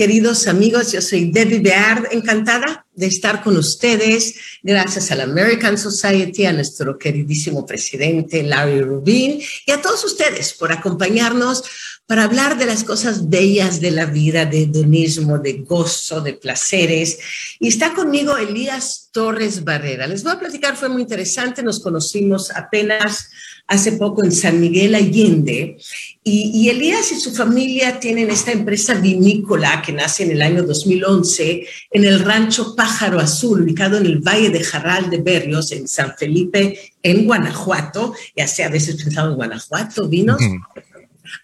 queridos amigos, yo soy Debbie Beard, encantada de estar con ustedes, gracias a la American Society, a nuestro queridísimo presidente Larry Rubin y a todos ustedes por acompañarnos para hablar de las cosas bellas de la vida, de hedonismo, de gozo, de placeres. Y está conmigo Elías Torres Barrera. Les voy a platicar, fue muy interesante, nos conocimos apenas hace poco en San Miguel Allende. Y, Elías y su familia tienen esta empresa vinícola que nace en el año 2011 en el rancho Pájaro Azul, ubicado en el Valle de Jarral de Berrios, en San Felipe, en Guanajuato. Ya sé, a veces pensado en Guanajuato, vinos.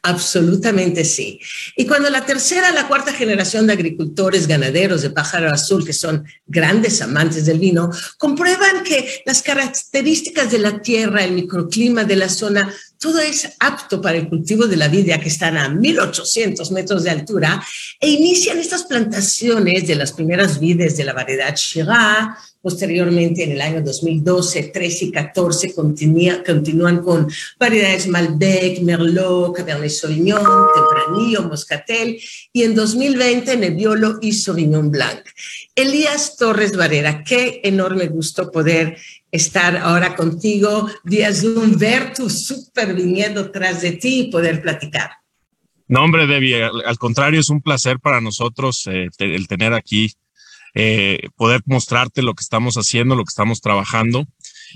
Absolutamente sí. Y cuando la tercera, la cuarta generación de agricultores ganaderos de pájaro azul, que son grandes amantes del vino, comprueban que las características de la tierra, el microclima de la zona, todo es apto para el cultivo de la vid, que están a 1800 metros de altura, e inician estas plantaciones de las primeras vides de la variedad Shiraz, Posteriormente, en el año 2012, 13 y 14 continúan con variedades Malbec, Merlot, Cabernet Sauvignon, Tempranillo, Moscatel y en 2020 Nebbiolo y Sauvignon Blanc. Elías Torres Varera, qué enorme gusto poder estar ahora contigo vía Zoom, ver tu super viñedo tras de ti y poder platicar. No, hombre, Debbie, al, contrario, es un placer para nosotros eh, el tener aquí eh, poder mostrarte lo que estamos haciendo, lo que estamos trabajando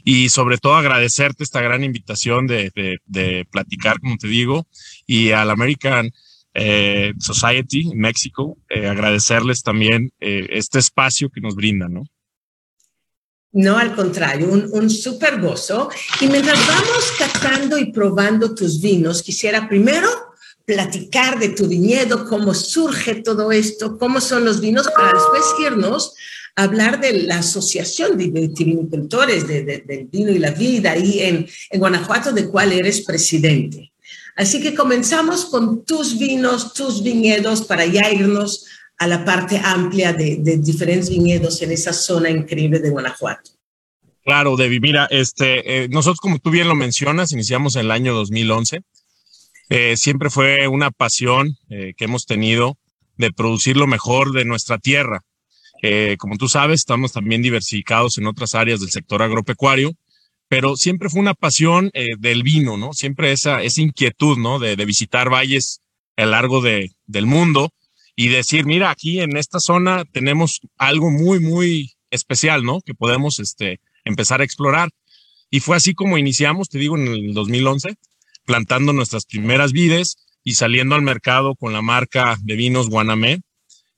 y sobre todo agradecerte esta gran invitación de, platicar, como te digo, y al American eh, Society México, eh, agradecerles también este espacio que nos brindan, ¿no? No, al contrario, un, un súper gozo. Y mientras vamos catando y probando tus vinos, quisiera primero platicar de tu viñedo, cómo surge todo esto, cómo son los vinos, para después irnos a hablar de la asociación de vitivinicultores del vino y la vida ahí en, en Guanajuato, de cual eres presidente. Así que comenzamos con tus vinos, tus viñedos, para ya irnos a la parte amplia de, de diferentes viñedos en esa zona increíble de Guanajuato. Claro, Debbie. Mira, este, eh, nosotros, como tú bien lo mencionas, iniciamos en el año 2011 eh, siempre fue una pasión eh, que hemos tenido de producir lo mejor de nuestra tierra. Como tú sabes, estamos también diversificados en otras áreas del sector agropecuario, pero siempre fue una pasión del vino, ¿no? Siempre esa, esa inquietud, ¿no? De, visitar valles a lo largo de, del mundo y decir, mira, aquí en esta zona tenemos algo muy, muy especial, ¿no? Que podemos este, empezar a explorar. Y fue así como iniciamos, te digo, en el 2011 plantando nuestras primeras vides y saliendo al mercado con la marca de vinos Guanamé,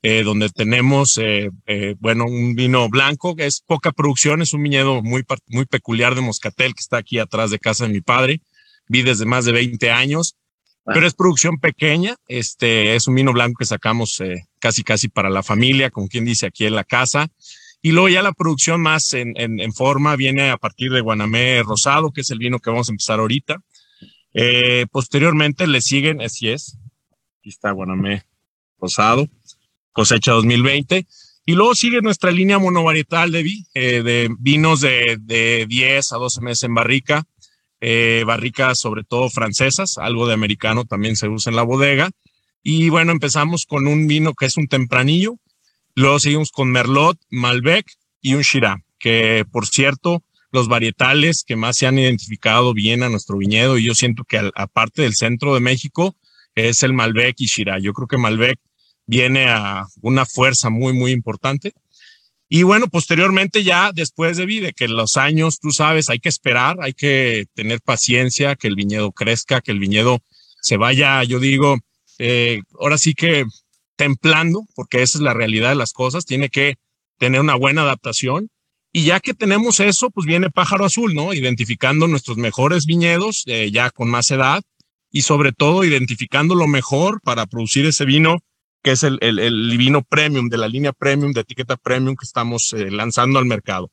eh, donde tenemos, eh, eh, bueno, un vino blanco, que es poca producción, es un viñedo muy, muy peculiar de Moscatel, que está aquí atrás de casa de mi padre, vides de más de 20 años, pero es producción pequeña, este, es un vino blanco que sacamos casi, casi para la familia, con quien dice aquí en la casa, y luego ya la producción más en, en, en forma viene a partir de Guanamé Rosado, que es el vino que vamos a empezar ahorita, eh, posteriormente le siguen, así es, aquí está Guanamé Rosado, cosecha 2020. Y luego sigue nuestra línea monovarietal de, eh, de vinos de, de 10 a 12 meses en barrica, eh, barricas sobre todo francesas, algo de americano también se usa en la bodega. Y bueno, empezamos con un vino que es un tempranillo, luego seguimos con Merlot, Malbec y un Shiraz, que por cierto, los varietales que más se han identificado bien a nuestro viñedo y yo siento que aparte del centro de México es el Malbec y Shiraz. Yo creo que Malbec viene a una fuerza muy, muy importante. Y bueno, posteriormente ya después de, de que los años, tú sabes, hay que esperar, hay que tener paciencia, que el viñedo crezca, que el viñedo se vaya, yo digo, eh, ahora sí que templando, porque esa es la realidad de las cosas, tiene que tener una buena adaptación y ya que tenemos eso, pues viene Pájaro Azul, ¿no? Identificando nuestros mejores viñedos eh, ya con más edad y sobre todo identificando lo mejor para producir ese vino que es el, el, vino premium de la línea premium, de etiqueta premium que estamos eh, lanzando al mercado.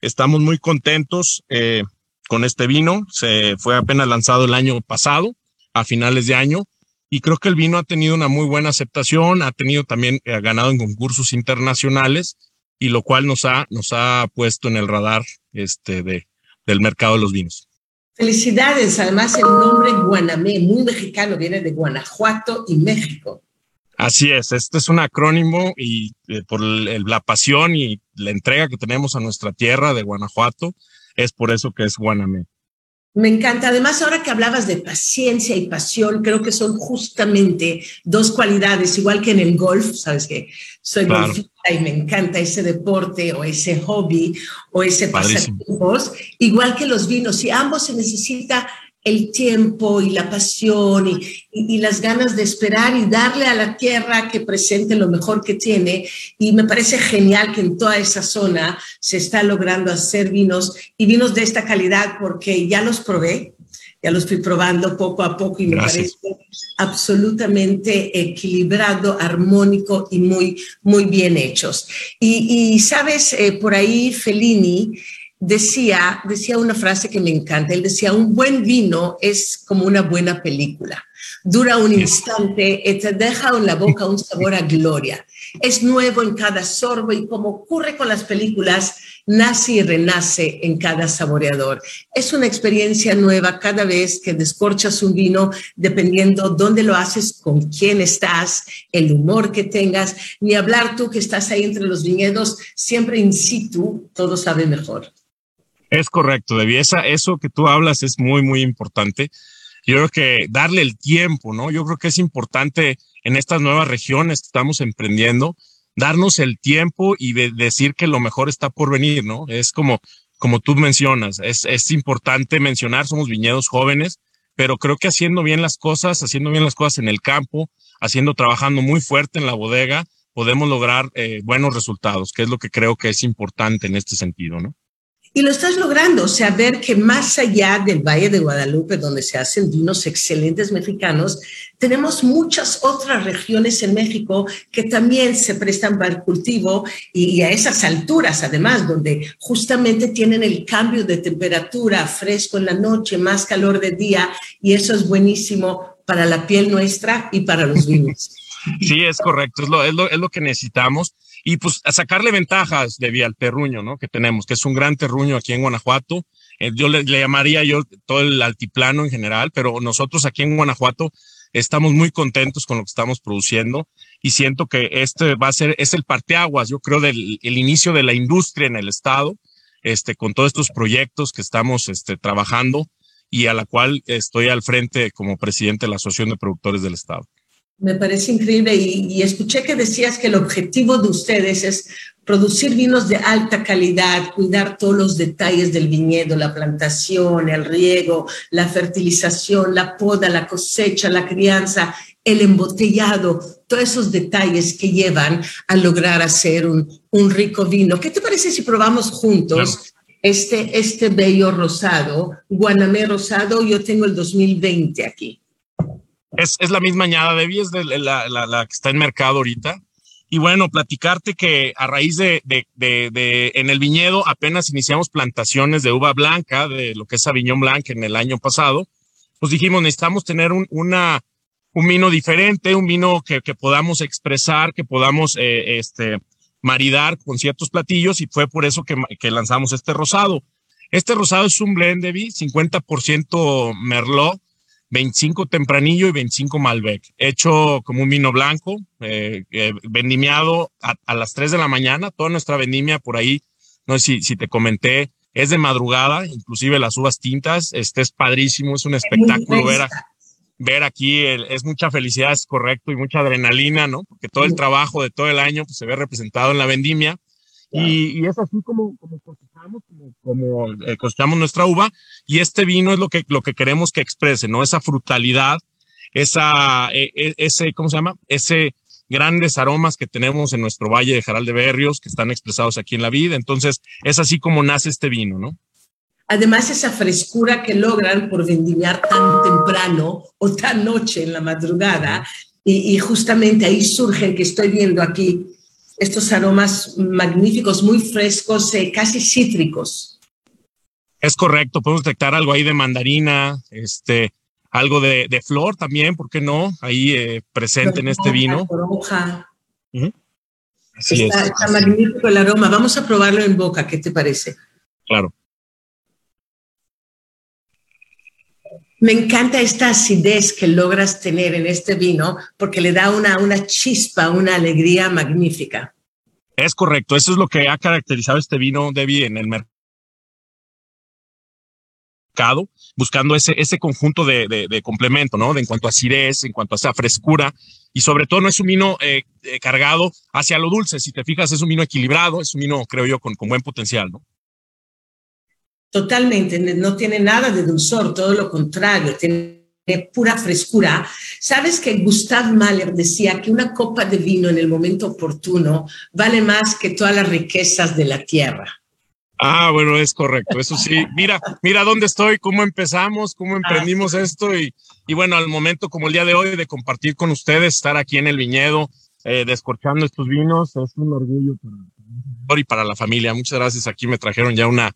Estamos muy contentos eh, con este vino. Se fue apenas lanzado el año pasado, a finales de año, y creo que el vino ha tenido una muy buena aceptación, ha tenido también ganado en concursos internacionales y lo cual nos ha, nos ha puesto en el radar este, de, del mercado de los vinos. Felicidades, además el nombre Guanamé, muy mexicano, viene de Guanajuato y México. Así es, este es un acrónimo y eh, por la pasión y la entrega que tenemos a nuestra tierra de Guanajuato, es por eso que es Guanamé. Me encanta. Además, ahora que hablabas de paciencia y pasión, creo que son justamente dos cualidades, igual que en el golf, sabes que soy golfista y me encanta ese deporte o ese hobby o ese pasatiempos, igual que los vinos, y ambos se necesita el tiempo y la pasión y, las ganas de esperar y darle a la tierra que presente lo mejor que tiene. Y me parece genial que en toda esa zona se está logrando hacer vinos y vinos de esta calidad porque ya los probé, ya los fui probando poco a poco y me parece absolutamente equilibrado, armónico y muy, muy bien hechos. Y, sabes, eh, por ahí Fellini decía, decía una frase que me encanta. Él decía, un buen vino es como una buena película. Dura un instante y te deja en la boca un sabor a gloria. Es nuevo en cada sorbo y como ocurre con las películas, nace y renace en cada saboreador. Es una experiencia nueva cada vez que descorchas un vino, dependiendo dónde lo haces, con quién estás, el humor que tengas, ni hablar tú que estás ahí entre los viñedos, siempre in situ, todo sabe mejor. Es correcto, Debbie. eso que tú hablas es muy, muy importante. Yo creo que darle el tiempo, ¿no? Yo creo que es importante en estas nuevas regiones que estamos emprendiendo, darnos el tiempo y decir que lo mejor está por venir, ¿no? Es como, como tú mencionas, es, es importante mencionar, somos viñedos jóvenes, pero creo que haciendo bien las cosas, haciendo bien las cosas en el campo, haciendo, trabajando muy fuerte en la bodega, podemos lograr eh, buenos resultados, que es lo que creo que es importante en este sentido, ¿no? Y lo estás logrando, o sea, ver que más allá del Valle de Guadalupe, donde se hacen vinos excelentes mexicanos, tenemos muchas otras regiones en México que también se prestan para el cultivo y, a esas alturas, además, donde justamente tienen el cambio de temperatura, fresco en la noche, más calor de día, y eso es buenísimo para la piel nuestra y para los vinos. Sí, es correcto, es lo, es lo, que necesitamos y pues a sacarle ventajas de al terruño, ¿no? Que tenemos, que es un gran terruño aquí en Guanajuato. Eh, yo le, llamaría yo todo el altiplano en general, pero nosotros aquí en Guanajuato estamos muy contentos con lo que estamos produciendo y siento que este va a ser, es el parteaguas, yo creo, del el inicio de la industria en el estado, este, con todos estos proyectos que estamos este, trabajando y a la cual estoy al frente como presidente de la Asociación de Productores del Estado. Me parece increíble y, escuché que decías que el objetivo de ustedes es producir vinos de alta calidad, cuidar todos los detalles del viñedo, la plantación, el riego, la fertilización, la poda, la cosecha, la crianza, el embotellado, todos esos detalles que llevan a lograr hacer un, rico vino. ¿Qué te parece si probamos juntos? Este, este bello rosado, Guanamé rosado, yo tengo el 2020 aquí. Es, es la misma añada de es de la, la, la, que está en mercado ahorita. Y bueno, platicarte que a raíz de, de, de, de, en el viñedo apenas iniciamos plantaciones de uva blanca, de lo que es Sauvignon Blanc en el año pasado, pues dijimos, necesitamos tener un, una, un vino diferente, un vino que, que podamos expresar, que podamos eh, este, maridar con ciertos platillos y fue por eso que, que lanzamos este rosado. Este rosado es un blend de 50% Merlot, 25 Tempranillo y 25 Malbec, hecho como un vino blanco, eh, eh, vendimiado a, las 3 de la mañana. Toda nuestra vendimia por ahí, no sé si, si te comenté, es de madrugada, inclusive las uvas tintas. Este es padrísimo, es un espectáculo ver, ver aquí, es mucha felicidad, es correcto, y mucha adrenalina, ¿no? Porque todo el trabajo de todo el año pues, se ve representado en la vendimia. Y, es así como, como cosechamos, como, eh, cosechamos nuestra uva. Y este vino es lo que, lo que queremos que exprese, ¿no? Esa frutalidad, esa, e, e, ese, ¿cómo se llama? Ese grandes aromas que tenemos en nuestro valle de Jaral de Berrios, que están expresados aquí en la vida. Entonces, es así como nace este vino, ¿no? Además, esa frescura que logran por vendimiar tan temprano o tan noche en la madrugada, y, y justamente ahí surgen, que estoy viendo aquí, estos aromas magníficos, muy frescos, eh, casi cítricos. Es correcto, podemos detectar algo ahí de mandarina, este, algo de, flor también, ¿por qué no? Ahí eh, presente en este vino. está, está magnífico el aroma. Vamos a probarlo en boca, ¿qué te parece? Claro. Me encanta esta acidez que logras tener en este vino porque le da una, una chispa, una alegría magnífica. Es correcto, eso es lo que ha caracterizado este vino, Debbie, en el mercado, buscando ese, ese conjunto de, de, complemento, ¿no? De en cuanto a acidez, en cuanto a esa frescura, y sobre todo no es un vino eh, eh, cargado hacia lo dulce, si te fijas, es un vino equilibrado, es un vino, creo yo, con, con buen potencial, ¿no? Totalmente, no tiene nada de dulzor, todo lo contrario, tiene pura frescura. Sabes que Gustav Mahler decía que una copa de vino en el momento oportuno vale más que todas las riquezas de la tierra. Ah, bueno, es correcto, eso sí. Mira, mira dónde estoy, cómo empezamos, cómo emprendimos esto y, y bueno, al momento como el día de hoy de compartir con ustedes, estar aquí en el viñedo, eh, descorchando estos vinos, es un orgullo para, y para la familia. Muchas gracias. Aquí me trajeron ya una,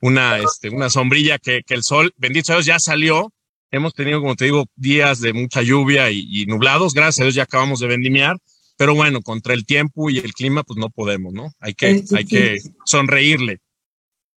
una, este, una sombrilla que, que el sol, bendito Dios, ya salió. Hemos tenido, como te digo, días de mucha lluvia y, nublados. Gracias a Dios ya acabamos de vendimiar. Pero bueno, contra el tiempo y el clima, pues no podemos, ¿no? Hay que, hay que sonreírle.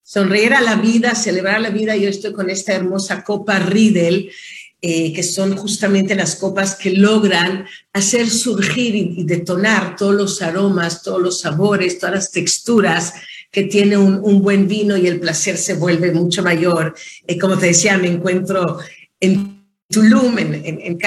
Sonreír a la vida, celebrar la vida. Yo estoy con esta hermosa copa Riedel, eh, que son justamente las copas que logran hacer surgir y, detonar todos los aromas, todos los sabores, todas las texturas que tiene un, buen vino y el placer se vuelve mucho mayor. Eh, como te decía, me encuentro en Tulum, en, en,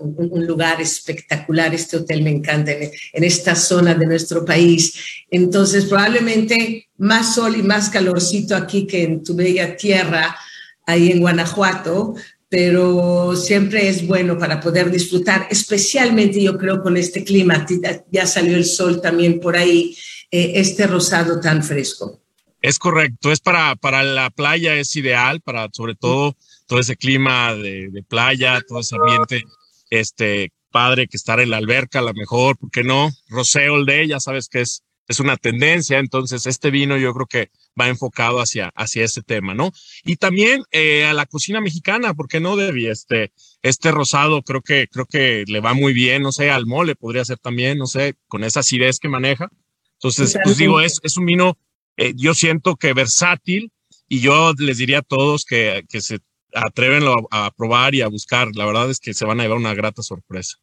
un, lugar espectacular. Este hotel me encanta en, en, esta zona de nuestro país. Entonces, probablemente más sol y más calorcito aquí que en tu bella tierra, ahí en Guanajuato, pero siempre es bueno para poder disfrutar, especialmente yo creo con este clima. Ya salió el sol también por ahí, eh, este rosado tan fresco. Es correcto, es para, para la playa, es ideal, para sobre todo todo ese clima de, playa, todo ese ambiente, este padre que estar en la alberca, a lo mejor, ¿por qué no? Roseo de, ya sabes que es, es una tendencia, entonces este vino yo creo que va enfocado hacia, hacia ese tema, ¿no? Y también eh, a la cocina mexicana, ¿por qué no, Debbie? Este, este rosado creo que, creo que le va muy bien, no sé, al mole podría ser también, no sé, con esa acidez que maneja. Entonces, pues digo, es, es un vino, eh, yo siento que versátil, y yo les diría a todos que, que se atrévenlo a, probar y a buscar. La verdad es que se van a llevar una grata sorpresa.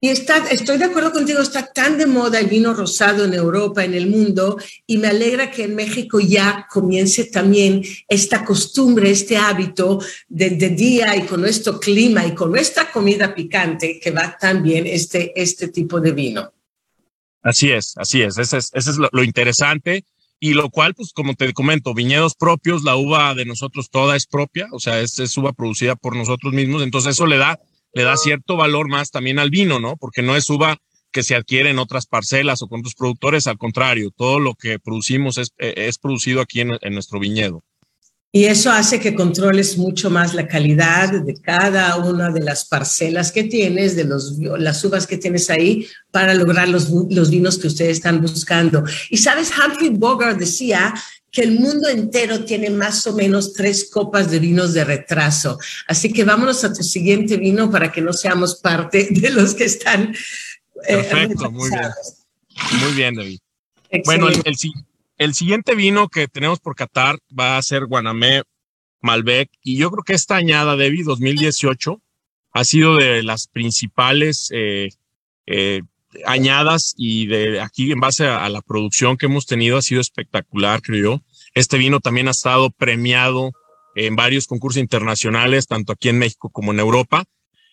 Y está, estoy de acuerdo contigo, está tan de moda el vino rosado en Europa, en el mundo, y me alegra que en México ya comience también esta costumbre, este hábito de, día y con nuestro clima y con nuestra comida picante que va tan bien este, este tipo de vino. Así es, así es, ese es, ese es lo interesante y lo cual, pues como te comento, viñedos propios, la uva de nosotros toda es propia, o sea, es, es uva producida por nosotros mismos, entonces eso le da, le da cierto valor más también al vino, ¿no? Porque no es uva que se adquiere en otras parcelas o con otros productores, al contrario, todo lo que producimos es, es producido aquí en, en nuestro viñedo. Y eso hace que controles mucho más la calidad de cada una de las parcelas que tienes, de los, las uvas que tienes ahí, para lograr los, los vinos que ustedes están buscando. Y sabes, Humphrey Bogart decía que el mundo entero tiene más o menos tres copas de vinos de retraso. Así que vámonos a tu siguiente vino para que no seamos parte de los que están. Eh, Perfecto, muy bien. Muy bien, David. Bueno, el, el, el siguiente vino que tenemos por Qatar va a ser Guanamé Malbec y yo creo que esta añada, Debbie, 2018, ha sido de las principales eh, eh, añadas y de aquí en base a, la producción que hemos tenido ha sido espectacular, creo yo. Este vino también ha estado premiado en varios concursos internacionales, tanto aquí en México como en Europa.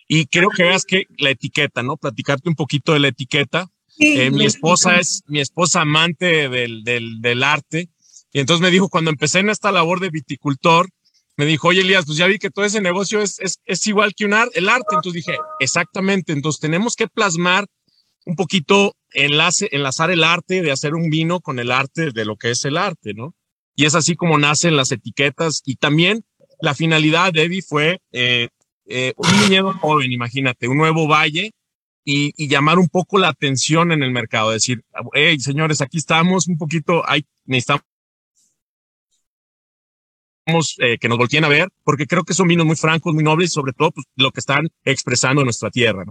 Y creo que veas que la etiqueta, ¿no? Platicarte un poquito de la etiqueta. Eh, mi esposa es mi esposa amante del, del, del, arte. Y entonces me dijo, cuando empecé en esta labor de viticultor, me dijo, oye Elías, pues ya vi que todo ese negocio es, es, es igual que un el arte. Entonces dije, exactamente, entonces tenemos que plasmar un poquito, enlace, enlazar el arte de hacer un vino con el arte de lo que es el arte, ¿no? Y es así como nacen las etiquetas. Y también la finalidad de Eddie fue eh, eh, un viñedo joven, imagínate, un nuevo valle y, llamar un poco la atención en el mercado, decir, hey, señores, aquí estamos un poquito, hay, necesitamos eh, que nos volteen a ver, porque creo que son vinos muy francos, muy nobles sobre todo pues, lo que están expresando en nuestra tierra.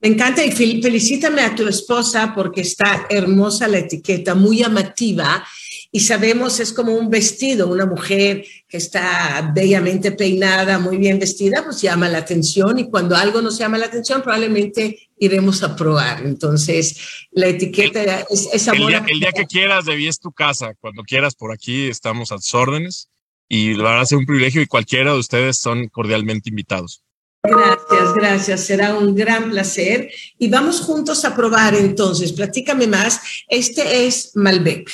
Me encanta y felicítame a tu esposa porque está hermosa la etiqueta, muy llamativa y sabemos es como un vestido, una mujer que está bellamente peinada, muy bien vestida, pues llama la atención y cuando algo nos llama la atención probablemente iremos a probar. Entonces, la etiqueta es, amor. El día, el día que quieras, debí es tu casa, cuando quieras por aquí estamos a tus órdenes y la verdad es un privilegio y cualquiera de ustedes son cordialmente invitados. Gracias, gracias. Será un gran placer. Y vamos juntos a probar entonces. Platícame más. Este es Malbec.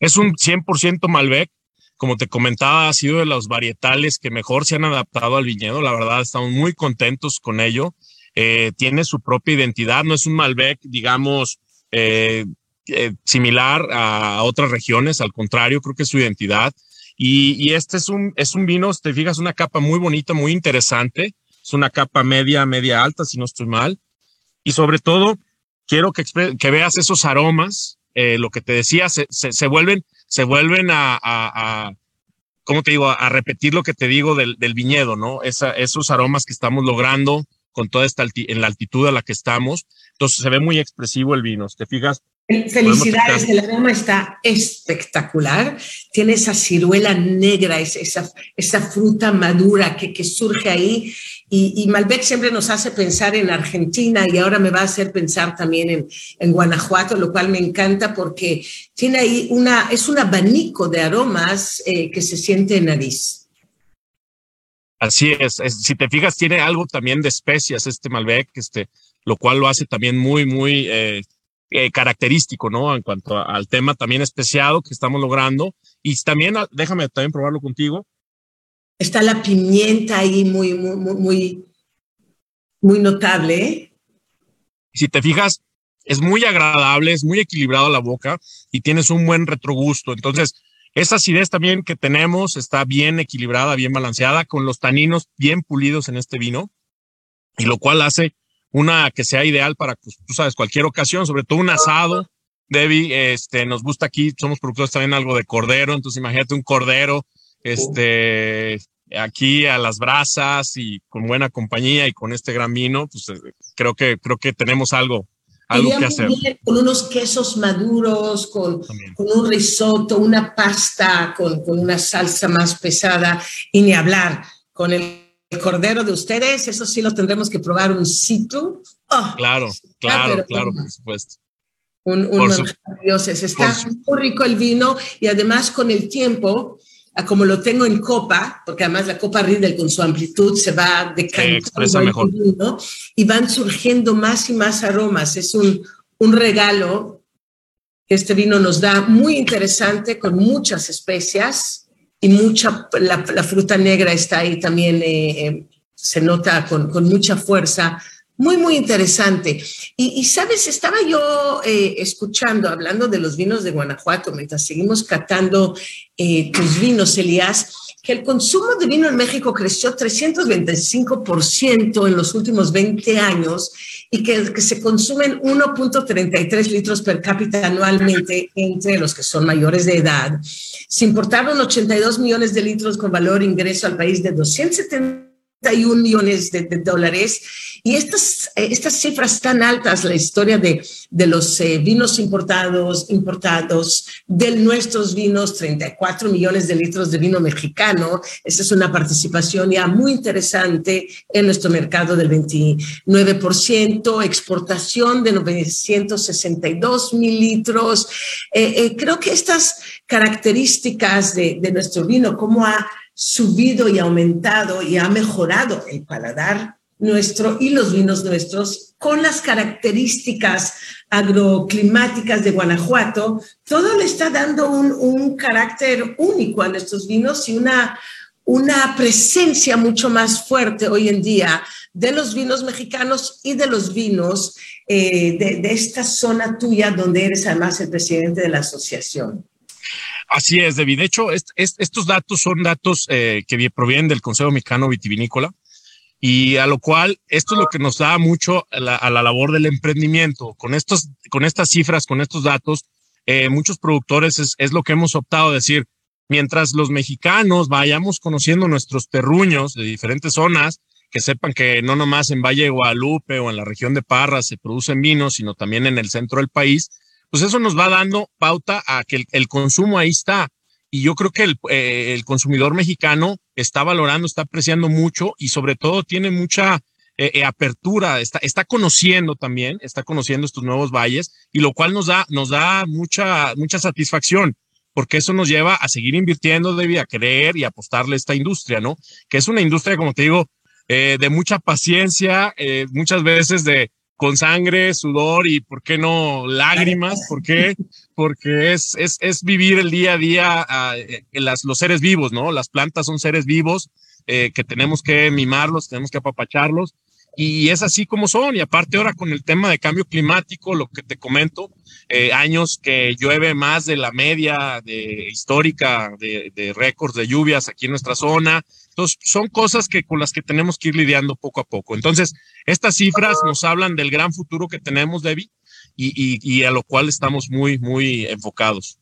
Es un 100% Malbec. Como te comentaba, ha sido de los varietales que mejor se han adaptado al viñedo. La verdad, estamos muy contentos con ello. Eh, tiene su propia identidad. No es un Malbec, digamos, eh, eh, similar a otras regiones. Al contrario, creo que es su identidad. Y, este es un, es un vino, te fijas, una capa muy bonita, muy interesante. Es una capa media, media alta, si no estoy mal. Y sobre todo, quiero que veas esos aromas eh, lo que te decía, se, se, vuelven, se vuelven a, a, a, ¿cómo te digo? A, repetir lo que te digo del, del viñedo, ¿no? Esa, esos aromas que estamos logrando con toda esta en la altitud a la que estamos. Entonces se ve muy expresivo el vino. ¿Te fijas? Felicidades, el aroma está espectacular. Tiene esa ciruela negra, esa, esa fruta madura que, que surge ahí. Y, y, Malbec siempre nos hace pensar en Argentina y ahora me va a hacer pensar también en, en Guanajuato, lo cual me encanta porque tiene ahí una, es un abanico de aromas eh, que se siente en nariz. Así es, si te fijas, tiene algo también de especias este Malbec, este, lo cual lo hace también muy, muy eh, eh, característico, ¿no? En cuanto al tema también especiado que estamos logrando. Y también, ah, déjame también probarlo contigo. Está la pimienta ahí muy, muy, muy, notable. Si te fijas, es muy agradable, es muy equilibrado la boca y tienes un buen retrogusto. Entonces, esa acidez también que tenemos está bien equilibrada, bien balanceada, con los taninos bien pulidos en este vino, y lo cual hace una que sea ideal para, pues, tú sabes, cualquier ocasión, sobre todo un asado. Debbie, este, nos gusta aquí, somos productores también algo de cordero, entonces imagínate un cordero, este, aquí a las brasas y con buena compañía y con este gran vino, pues eh, creo que, creo que tenemos algo, algo que hacer. con unos quesos maduros, con, con un risotto, una pasta, con, con una salsa más pesada y ni hablar con el cordero de ustedes, eso sí lo tendremos que probar un sitio. Oh, claro, claro, claro, por supuesto. Un, un dioses. Está muy rico el vino y además con el tiempo, como lo tengo en copa, porque además la copa Riedel con su amplitud se va decantando. Vino, y van surgiendo más y más aromas. Es un, un regalo que este vino nos da muy interesante con muchas especias y mucha, la, la, fruta negra está ahí también, eh, eh, se nota con, con, mucha fuerza. Muy, muy interesante. Y, y sabes, estaba yo eh, escuchando, hablando de los vinos de Guanajuato, mientras seguimos catando eh, tus vinos, Elías, que el consumo de vino en México creció 325% en los últimos 20 años y que, se consumen 1.33 litros per cápita anualmente entre los que son mayores de edad. Se importaron 82 millones de litros con valor ingreso al país de 271 millones de, de dólares y estas, eh, estas cifras tan altas, la historia de, de los eh, vinos importados, importados, de nuestros vinos, 34 millones de litros de vino mexicano, esa es una participación ya muy interesante en nuestro mercado del 29%, exportación de 962 mil litros. Eh, eh, creo que estas características de, de nuestro vino, cómo ha subido y aumentado y ha mejorado el paladar nuestro y los vinos nuestros con las características agroclimáticas de Guanajuato, todo le está dando un, un carácter único a nuestros vinos y una, una presencia mucho más fuerte hoy en día de los vinos mexicanos y de los vinos eh, de, de, esta zona tuya donde eres además el presidente de la asociación. Así es, David. De hecho, es, es, estos datos son datos eh, que provienen del Consejo Mexicano Vitivinícola y a lo cual esto es lo que nos da mucho a la, labor del emprendimiento. Con, estos, con estas cifras, con estos datos, eh, muchos productores es, lo que hemos optado a decir, mientras los mexicanos vayamos conociendo nuestros terruños de diferentes zonas, que sepan que no nomás en Valle de Guadalupe o en la región de Parra se producen vinos, sino también en el centro del país, pues eso nos va dando pauta a que el, consumo ahí está y yo creo que el, eh, el, consumidor mexicano está valorando, está apreciando mucho y sobre todo tiene mucha eh, eh, apertura, está, está conociendo también, está conociendo estos nuevos valles y lo cual nos da, nos da mucha, mucha satisfacción porque eso nos lleva a seguir invirtiendo, a creer y apostarle a esta industria, ¿no? Que es una industria, como te digo, eh, de mucha paciencia, eh, muchas veces de, con sangre, sudor y, ¿por qué no, lágrimas? ¿Por qué? Porque es, es, es vivir el día a día uh, las, los seres vivos, ¿no? Las plantas son seres vivos eh, que tenemos que mimarlos, tenemos que apapacharlos y es así como son. Y aparte ahora con el tema de cambio climático, lo que te comento, eh, años que llueve más de la media de, histórica de, de récords de lluvias aquí en nuestra zona, entonces, son cosas que con las que tenemos que ir lidiando poco a poco. Entonces, estas cifras nos hablan del gran futuro que tenemos, Debbie, y, a lo cual estamos muy, muy enfocados.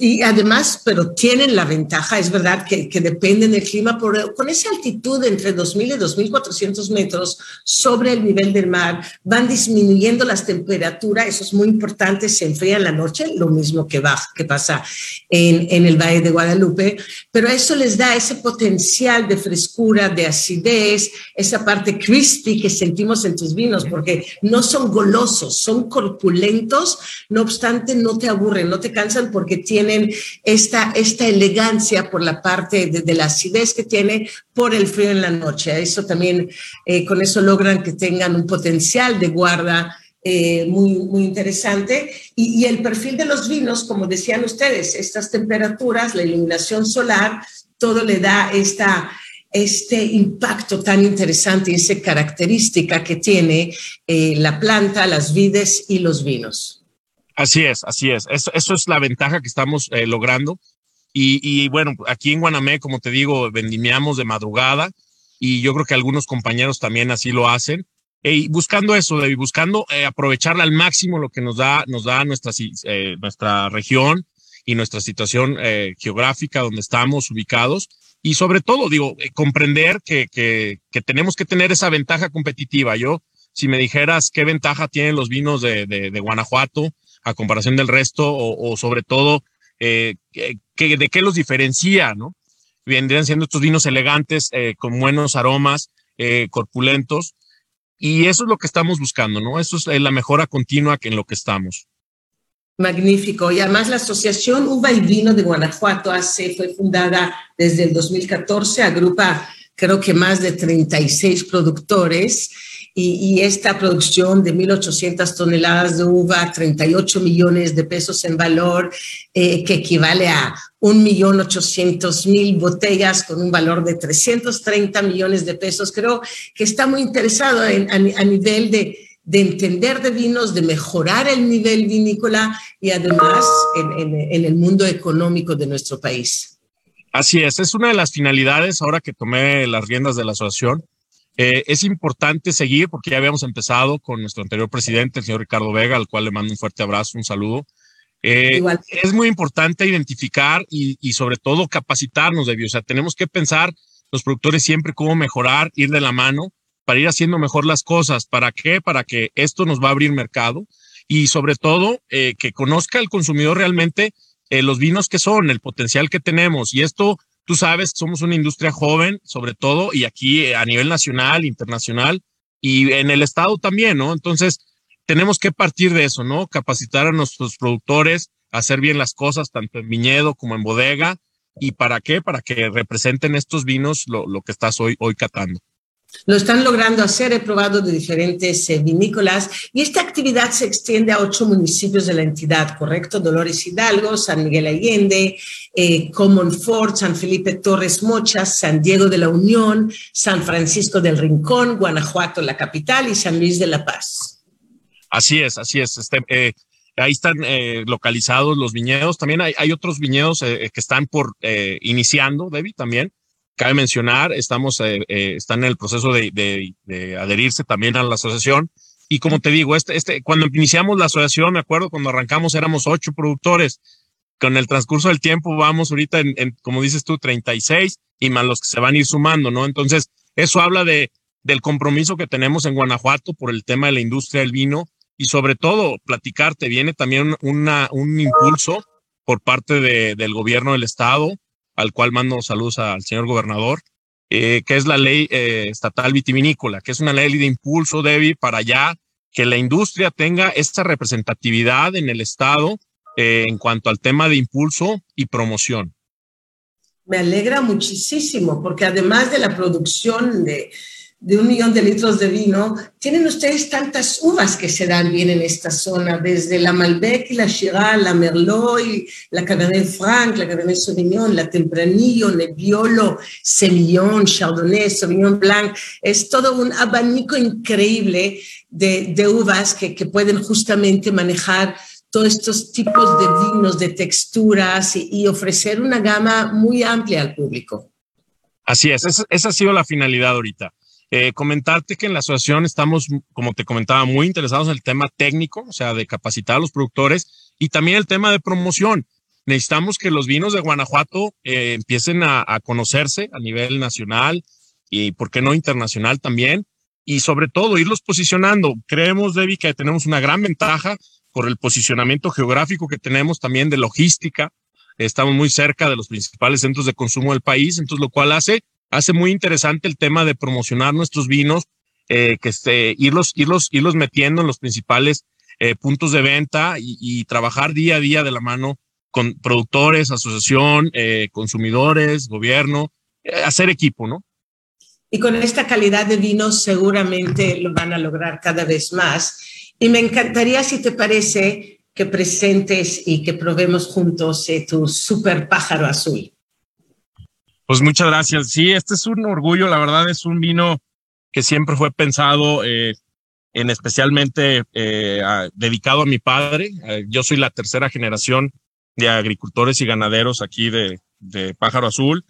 Y además, pero tienen la ventaja, es verdad, que, que dependen del clima, por, con esa altitud entre 2.000 y 2.400 metros sobre el nivel del mar, van disminuyendo las temperaturas, eso es muy importante, se enfría en la noche, lo mismo que, baja, que pasa en, en el Valle de Guadalupe, pero eso les da ese potencial de frescura, de acidez, esa parte crispy que sentimos en tus vinos, porque no son golosos, son corpulentos, no obstante, no te aburren, no te cansan porque tienen esta, esta elegancia por la parte de, la acidez que tiene por el frío en la noche. Eso también, eh, con eso logran que tengan un potencial de guarda eh, muy, muy interesante. Y, y, el perfil de los vinos, como decían ustedes, estas temperaturas, la iluminación solar, todo le da esta, este impacto tan interesante y esa característica que tiene eh, la planta, las vides y los vinos. Así es, así es. Eso, eso es la ventaja que estamos eh, logrando. Y, y, bueno, aquí en Guanamé, como te digo, vendimiamos de madrugada y yo creo que algunos compañeros también así lo hacen. Y buscando eso, David, buscando eh, aprovechar al máximo lo que nos da, nos da nuestra, eh, nuestra región y nuestra situación eh, geográfica donde estamos ubicados. Y sobre todo, digo, eh, comprender que, que, que tenemos que tener esa ventaja competitiva. Yo, si me dijeras qué ventaja tienen los vinos de, de, de Guanajuato, a comparación del resto o, sobre todo eh, que, de qué los diferencia, ¿no? Vendrían siendo estos vinos elegantes, eh, con buenos aromas, eh, corpulentos, y eso es lo que estamos buscando, ¿no? Eso es la mejora continua que en lo que estamos. Magnífico. Y además la Asociación Uva y Vino de Guanajuato hace, fue fundada desde el 2014, agrupa creo que más de 36 productores y, esta producción de 1.800 toneladas de uva, 38 millones de pesos en valor, eh, que equivale a 1.800.000 botellas con un valor de 330 millones de pesos. Creo que está muy interesado en, a, nivel de, de entender de vinos, de mejorar el nivel vinícola y además en, en, en, el mundo económico de nuestro país. Así es, es una de las finalidades ahora que tomé las riendas de la asociación, eh, es importante seguir porque ya habíamos empezado con nuestro anterior presidente, el señor Ricardo Vega, al cual le mando un fuerte abrazo, un saludo. Eh, es muy importante identificar y, y, sobre todo capacitarnos, de O sea, tenemos que pensar los productores siempre cómo mejorar, ir de la mano para ir haciendo mejor las cosas. ¿Para qué? Para que esto nos va a abrir mercado y sobre todo eh, que conozca el consumidor realmente eh, los vinos que son, el potencial que tenemos. Y esto Tú sabes, somos una industria joven, sobre todo, y aquí eh, a nivel nacional, internacional, y en el Estado también, ¿no? Entonces, tenemos que partir de eso, ¿no? Capacitar a nuestros productores, hacer bien las cosas, tanto en viñedo como en bodega. ¿Y para qué? Para que representen estos vinos lo, lo que estás hoy, hoy catando. Lo están logrando hacer, he probado de diferentes eh, vinícolas y esta actividad se extiende a ocho municipios de la entidad, ¿correcto? Dolores Hidalgo, San Miguel Allende, eh, Fort, San Felipe Torres Mochas, San Diego de la Unión, San Francisco del Rincón, Guanajuato, la capital, y San Luis de la Paz. Así es, así es. Este, eh, ahí están eh, localizados los viñedos. También hay, otros viñedos que están por iniciando, David, también Cabe mencionar, estamos, eh, eh, están en el proceso de, de, de, adherirse también a la asociación. Y como te digo, este, este, cuando iniciamos la asociación, me acuerdo cuando arrancamos éramos ocho productores. Con el transcurso del tiempo vamos ahorita en, en, como dices tú, 36 y más los que se van a ir sumando, ¿no? Entonces, eso habla de, del compromiso que tenemos en Guanajuato por el tema de la industria del vino y sobre todo platicarte, viene también una, un impulso por parte de, del gobierno del estado al cual mando saludos al señor gobernador, eh, que es la ley eh, estatal vitivinícola, que es una ley de impulso, Debbie, para ya que la industria tenga esta representatividad en el Estado eh, en cuanto al tema de impulso y promoción. Me alegra muchísimo, porque además de la producción de, de un millón de litros de vino, tienen ustedes tantas uvas que se dan bien en esta zona, desde la Malbec y la Shiraz, la Merlot y la Cabernet Franc, la Cabernet Sauvignon, la Tempranillo, Nebbiolo, Semillon, Chardonnay, Sauvignon Blanc. Es todo un abanico increíble de, de uvas que, que, pueden justamente manejar todos estos tipos de vinos, de texturas y, ofrecer una gama muy amplia al público. Así es, esa, esa ha sido la finalidad ahorita Eh, comentarte que en la asociación estamos, como te comentaba, muy interesados en el tema técnico, o sea, de capacitar a los productores y también el tema de promoción. Necesitamos que los vinos de Guanajuato eh, empiecen a, a, conocerse a nivel nacional y, ¿por qué no, internacional también? Y sobre todo, irlos posicionando. Creemos, Debbie, que tenemos una gran ventaja por el posicionamiento geográfico que tenemos también de logística. Estamos muy cerca de los principales centros de consumo del país, entonces lo cual hace hace muy interesante el tema de promocionar nuestros vinos, eh, que este, irlos, irlos, irlos metiendo en los principales eh, puntos de venta y, trabajar día a día de la mano con productores, asociación, eh, consumidores, gobierno, hacer equipo, ¿no? Y con esta calidad de vinos seguramente lo van a lograr cada vez más. Y me encantaría, si te parece, que presentes y que probemos juntos tu super pájaro azul. Pues muchas gracias. Sí, este es un orgullo, la verdad es un vino que siempre fue pensado eh, en especialmente eh, dedicado a mi padre. Eh, yo soy la tercera generación de agricultores y ganaderos aquí de, de, Pájaro Azul.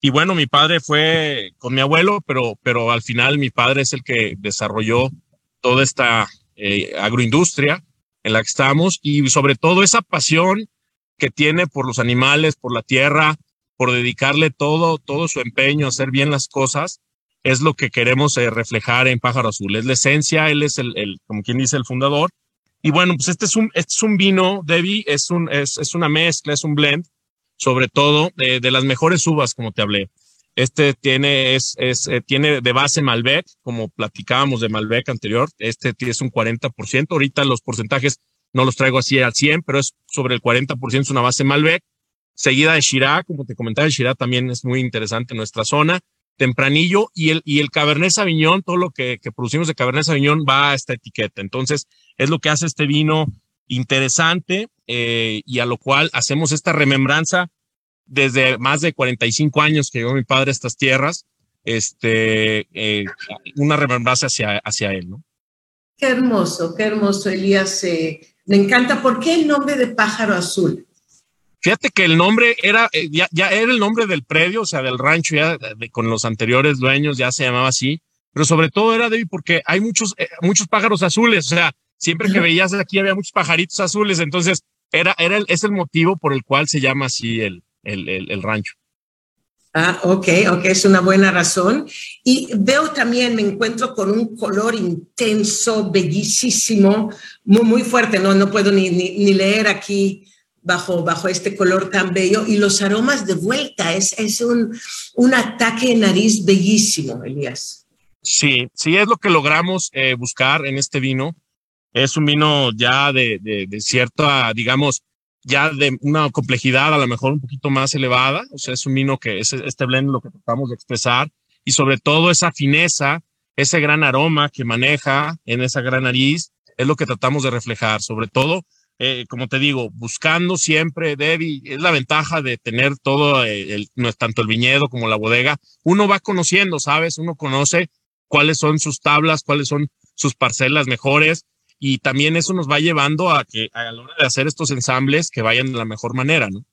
Y bueno, mi padre fue con mi abuelo, pero, pero al final mi padre es el que desarrolló toda esta eh, agroindustria en la que estamos y sobre todo esa pasión que tiene por los animales, por la tierra, por dedicarle todo, todo su empeño a hacer bien las cosas, es lo que queremos eh, reflejar en Pájaro Azul. Es la esencia, él es el, el, como quien dice, el fundador. Y bueno, pues este es un, este es un vino, Debbie, es, un, es, es una mezcla, es un blend, sobre todo de, de las mejores uvas, como te hablé. Este tiene, es, es, eh, tiene de base Malbec, como platicábamos de Malbec anterior. Este es un 40%. Ahorita los porcentajes no los traigo así al 100, pero es sobre el 40% es una base Malbec seguida de Shiraz, como te comentaba, el Shiraz también es muy interesante en nuestra zona, tempranillo y el, y el Cabernet Sauvignon, todo lo que, producimos de Cabernet Sauvignon va a esta etiqueta. Entonces, es lo que hace este vino interesante eh, y a lo cual hacemos esta remembranza desde más de 45 años que llegó mi padre a estas tierras, este, eh, una remembranza hacia, hacia él. Qué hermoso, qué hermoso, Elías. Eh, me encanta. ¿Por qué el nombre de pájaro azul? Fíjate que el nombre era, eh, ya, ya era el nombre del predio, o sea, del rancho, ya de, con los anteriores dueños ya se llamaba así, pero sobre todo era David porque hay muchos, eh, muchos pájaros azules, o sea, siempre que veías aquí había muchos pajaritos azules, entonces era, era el, es el motivo por el cual se llama así el, el, el, el rancho. Ah, ok, ok, es una buena razón. Y veo también, me encuentro con un color intenso, bellísimo, muy, muy fuerte, no, no puedo ni, ni, ni leer aquí bajo, bajo este color tan bello y los aromas de vuelta. Es, es un, un ataque de nariz bellísimo, Elías. Sí, sí, es lo que logramos eh, buscar en este vino. Es un vino ya de, de, de, cierta, digamos, ya de una complejidad a lo mejor un poquito más elevada. O sea, es un vino que es este blend lo que tratamos de expresar y sobre todo esa fineza, ese gran aroma que maneja en esa gran nariz, es lo que tratamos de reflejar. Sobre todo, eh, como te digo, buscando siempre, Debbie, es la ventaja de tener todo, el, no es tanto el viñedo como la bodega. Uno va conociendo, ¿sabes? Uno conoce cuáles son sus tablas, cuáles son sus parcelas mejores y también eso nos va llevando a que a la hora de hacer estos ensambles que vayan de la mejor manera, ¿no?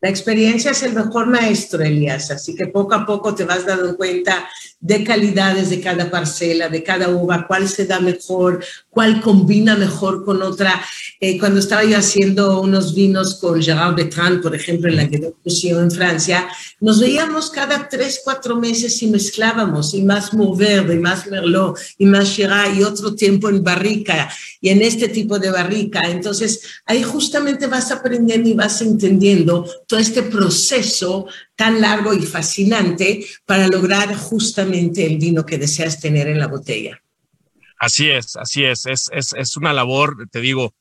La experiencia es el mejor maestro, Elías, así que poco a poco te vas dando cuenta de calidades de cada parcela, de cada uva, cuál se da mejor, cuál combina mejor con otra. Eh, cuando estaba yo haciendo unos vinos con Gerard Bertrand, por ejemplo, en la que yo en Francia, nos veíamos cada tres, cuatro meses y mezclábamos, y más Mourvèdre, y más Merlot, y más Shiraz, y otro tiempo en barrica, y en este tipo de barrica. Entonces, ahí justamente vas aprendiendo y vas entendiendo todo este proceso tan largo y fascinante para lograr justamente el vino que deseas tener en la botella. Así es, así es, es, es, es una labor, te digo,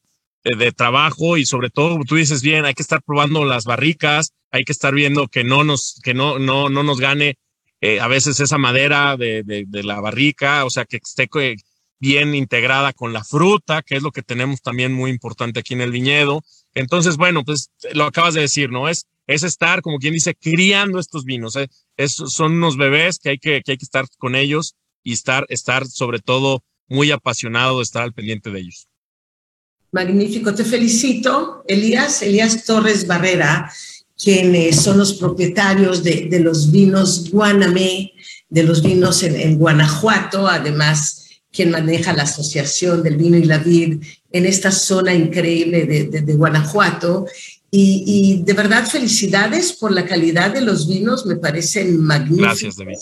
de, trabajo y sobre todo, tú dices bien, hay que estar probando las barricas, hay que estar viendo que no nos, que no, no, no nos gane eh, a veces esa madera de, de, de, la barrica, o sea, que esté bien integrada con la fruta, que es lo que tenemos también muy importante aquí en el viñedo. Entonces, bueno, pues lo acabas de decir, ¿no? Es, es estar, como quien dice, criando estos vinos. ¿eh? Son unos bebés que hay que, que hay que estar con ellos y estar, estar sobre todo muy apasionado de estar al pendiente de ellos. Magnífico, te felicito, Elías, Elías Torres Barrera, quienes son los propietarios de, de los vinos Guanamé de los vinos en, Guanajuato, además quien maneja la Asociación del Vino y la Vid en esta zona increíble de, Guanajuato. Y, de verdad, felicidades por la calidad de los vinos, me parecen magníficos. Gracias, David.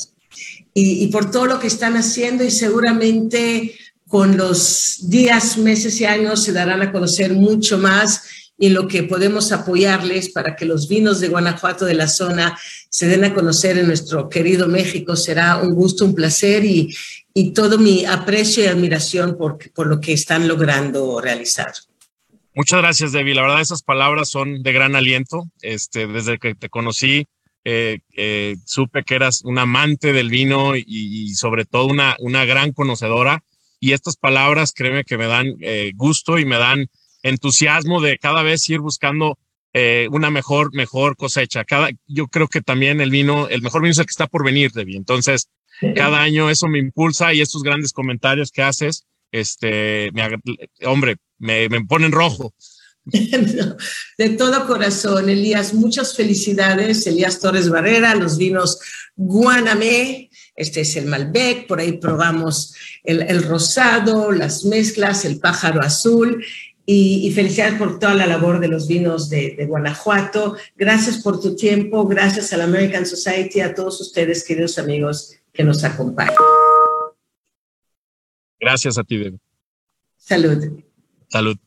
Y, y por todo lo que están haciendo y seguramente con los días, meses y años se darán a conocer mucho más y lo que podemos apoyarles para que los vinos de Guanajuato de la zona se den a conocer en nuestro querido México. Será un gusto, un placer y, y todo mi aprecio y admiración por, por lo que están logrando realizar. Muchas gracias, Debbie. La verdad, esas palabras son de gran aliento. Este, desde que te conocí, eh, eh, supe que eras un amante del vino y, sobre todo una, una gran conocedora. Y estas palabras, créeme que me dan eh, gusto y me dan entusiasmo de cada vez ir buscando eh, una mejor, mejor cosecha. Cada, yo creo que también el vino, el mejor vino es el que está por venir, Debbie. Entonces, cada año eso me impulsa y estos grandes comentarios que haces, este, me, hombre, me, me ponen rojo. de todo corazón, Elías, muchas felicidades. Elías Torres Barrera, los vinos Guanamé, este es el Malbec, por ahí probamos el, el rosado, las mezclas, el pájaro azul y, felicidades por toda la labor de los vinos de, de, Guanajuato. Gracias por tu tiempo, gracias a la American Society, a todos ustedes, queridos amigos, que nos acompañan. Gracias a ti, David. Salud. Salud.